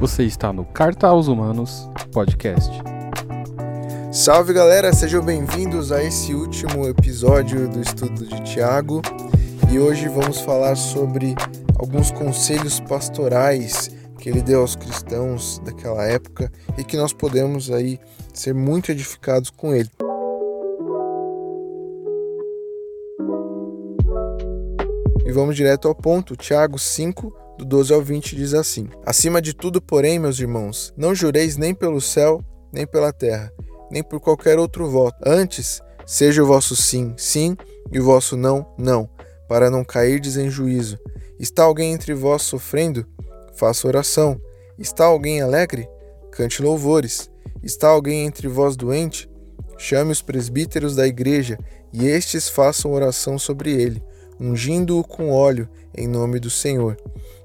Você está no Carta aos Humanos Podcast. Salve galera, sejam bem-vindos a esse último episódio do estudo de Tiago e hoje vamos falar sobre alguns conselhos pastorais que ele deu aos cristãos daquela época e que nós podemos aí ser muito edificados com ele. E vamos direto ao ponto. Tiago 5, do 12 ao 20 diz assim: Acima de tudo, porém, meus irmãos, não jureis nem pelo céu, nem pela terra, nem por qualquer outro voto. Antes, seja o vosso sim, sim, e o vosso não, não, para não cairdes em juízo. Está alguém entre vós sofrendo? Faça oração. Está alguém alegre? Cante louvores. Está alguém entre vós doente? Chame os presbíteros da igreja, e estes façam oração sobre ele, ungindo-o com óleo, em nome do Senhor.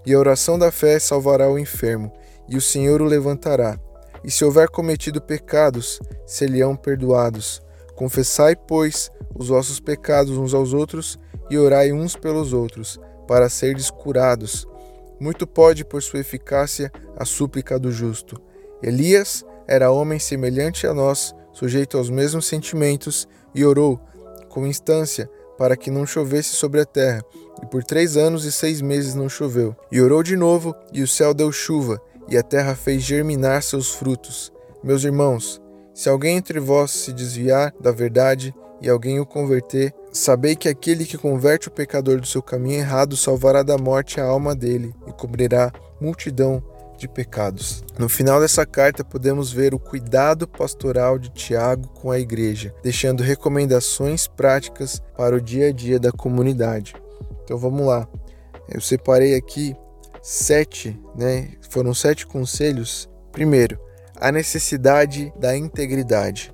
E a oração da fé salvará o enfermo, e o Senhor o levantará. E se houver cometido pecados, se-lhe-ão perdoados. Confessai, pois, os vossos pecados uns aos outros, e orai uns pelos outros, para serdes curados. Muito pode, por sua eficácia, a súplica do justo. Elias era homem semelhante a nós, sujeito aos mesmos sentimentos, e orou, com instância, para que não chovesse sobre a terra. E por três anos e seis meses não choveu. E orou de novo, e o céu deu chuva, e a terra fez germinar seus frutos. Meus irmãos, se alguém entre vós se desviar da verdade e alguém o converter, sabei que aquele que converte o pecador do seu caminho errado salvará da morte a alma dele e cobrirá multidão de pecados. No final dessa carta, podemos ver o cuidado pastoral de Tiago com a igreja, deixando recomendações práticas para o dia a dia da comunidade. Então vamos lá. Eu separei aqui sete, né? Foram sete conselhos. Primeiro, a necessidade da integridade.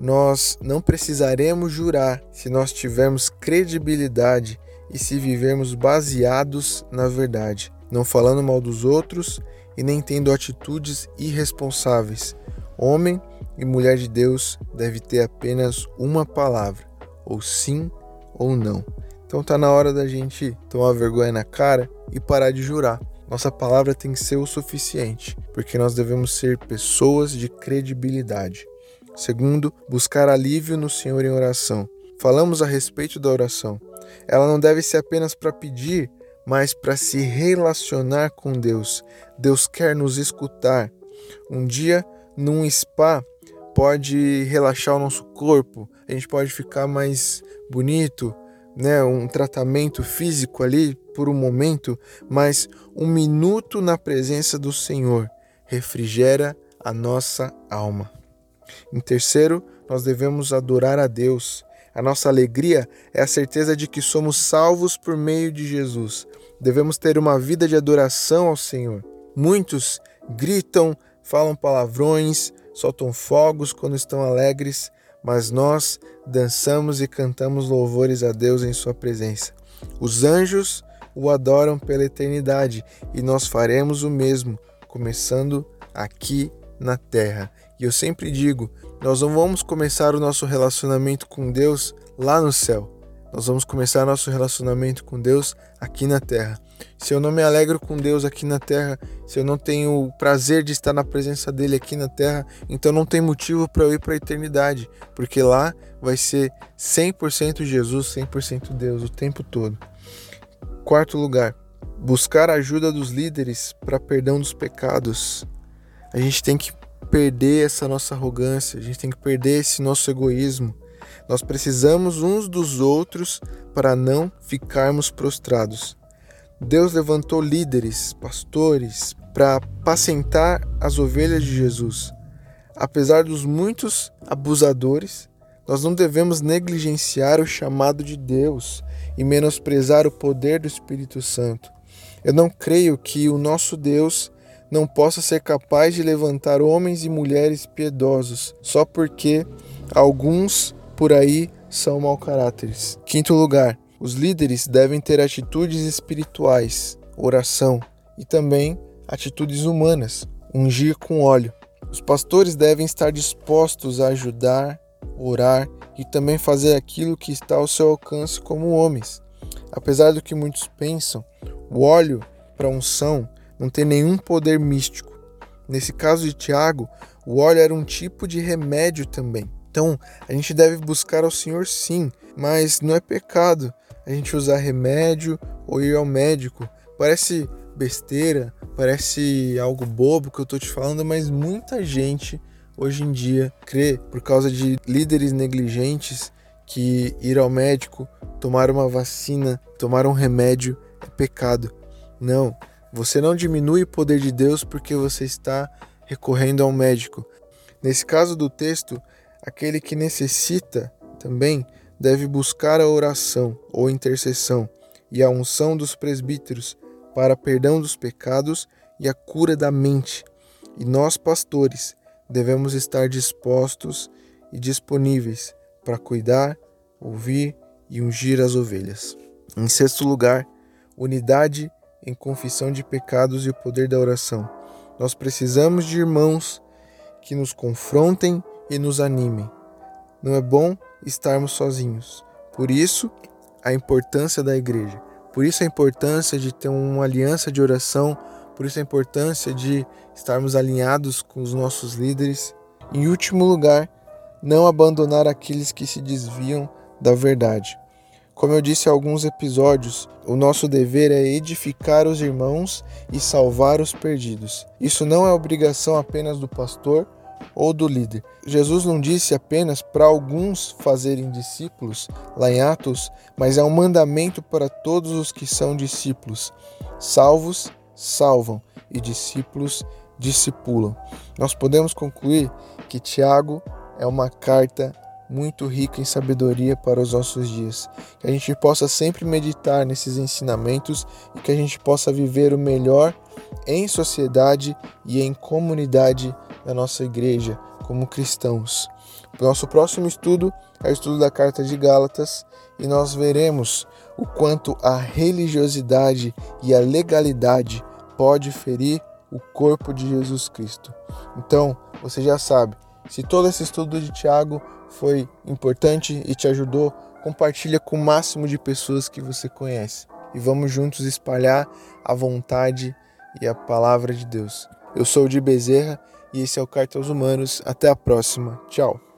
Nós não precisaremos jurar se nós tivermos credibilidade e se vivermos baseados na verdade, não falando mal dos outros e nem tendo atitudes irresponsáveis. Homem e mulher de Deus deve ter apenas uma palavra, ou sim ou não. Então tá na hora da gente tomar vergonha na cara e parar de jurar. Nossa palavra tem que ser o suficiente, porque nós devemos ser pessoas de credibilidade. Segundo, buscar alívio no Senhor em oração. Falamos a respeito da oração. Ela não deve ser apenas para pedir, mas para se relacionar com Deus. Deus quer nos escutar. Um dia, num spa, pode relaxar o nosso corpo, a gente pode ficar mais bonito, né, um tratamento físico ali por um momento, mas um minuto na presença do Senhor refrigera a nossa alma. Em terceiro, nós devemos adorar a Deus. A nossa alegria é a certeza de que somos salvos por meio de Jesus. Devemos ter uma vida de adoração ao Senhor. Muitos gritam, falam palavrões, soltam fogos quando estão alegres, mas nós dançamos e cantamos louvores a Deus em Sua presença. Os anjos o adoram pela eternidade e nós faremos o mesmo, começando aqui na terra. E eu sempre digo: nós não vamos começar o nosso relacionamento com Deus lá no céu. Nós vamos começar nosso relacionamento com Deus aqui na terra. Se eu não me alegro com Deus aqui na terra, se eu não tenho o prazer de estar na presença dele aqui na terra, então não tem motivo para eu ir para a eternidade, porque lá vai ser 100% Jesus, 100% Deus o tempo todo. Quarto lugar, buscar a ajuda dos líderes para perdão dos pecados. A gente tem que perder essa nossa arrogância, a gente tem que perder esse nosso egoísmo. Nós precisamos uns dos outros para não ficarmos prostrados. Deus levantou líderes, pastores, para apacentar as ovelhas de Jesus. Apesar dos muitos abusadores, nós não devemos negligenciar o chamado de Deus e menosprezar o poder do Espírito Santo. Eu não creio que o nosso Deus não possa ser capaz de levantar homens e mulheres piedosos só porque alguns por aí são mau caráteres. Quinto lugar, os líderes devem ter atitudes espirituais, oração e também atitudes humanas, ungir com óleo. Os pastores devem estar dispostos a ajudar, orar e também fazer aquilo que está ao seu alcance como homens. Apesar do que muitos pensam, o óleo para unção não tem nenhum poder místico. Nesse caso de Tiago, o óleo era um tipo de remédio também. Então, a gente deve buscar ao Senhor sim, mas não é pecado a gente usar remédio ou ir ao médico. Parece besteira, parece algo bobo que eu tô te falando, mas muita gente hoje em dia crê por causa de líderes negligentes que ir ao médico, tomar uma vacina, tomar um remédio é pecado. Não, você não diminui o poder de Deus porque você está recorrendo ao médico. Nesse caso do texto, aquele que necessita também deve buscar a oração ou intercessão e a unção dos presbíteros para perdão dos pecados e a cura da mente. E nós, pastores, devemos estar dispostos e disponíveis para cuidar, ouvir e ungir as ovelhas. Em sexto lugar, unidade em confissão de pecados e o poder da oração. Nós precisamos de irmãos que nos confrontem e nos animem. Não é bom estarmos sozinhos. Por isso, a importância da igreja. Por isso, a importância de ter uma aliança de oração. Por isso, a importância de estarmos alinhados com os nossos líderes. Em último lugar, não abandonar aqueles que se desviam da verdade. Como eu disse em alguns episódios, o nosso dever é edificar os irmãos e salvar os perdidos. Isso não é obrigação apenas do pastor ou do líder. Jesus não disse apenas para alguns fazerem discípulos, lá em Atos, mas é um mandamento para todos os que são discípulos. Salvos, salvam, e discípulos, discipulam. Nós podemos concluir que Tiago é uma carta muito rica em sabedoria para os nossos dias. Que a gente possa sempre meditar nesses ensinamentos e que a gente possa viver o melhor em sociedade e em comunidade da nossa igreja como cristãos. Nosso próximo estudo é o estudo da carta de Gálatas e nós veremos o quanto a religiosidade e a legalidade pode ferir o corpo de Jesus Cristo. Então, você já sabe, se todo esse estudo de Tiago foi importante e te ajudou, compartilha com o máximo de pessoas que você conhece. E vamos juntos espalhar a vontade e a palavra de Deus. Eu sou o de Bezerra e esse é o Carta aos Humanos. Até a próxima. Tchau.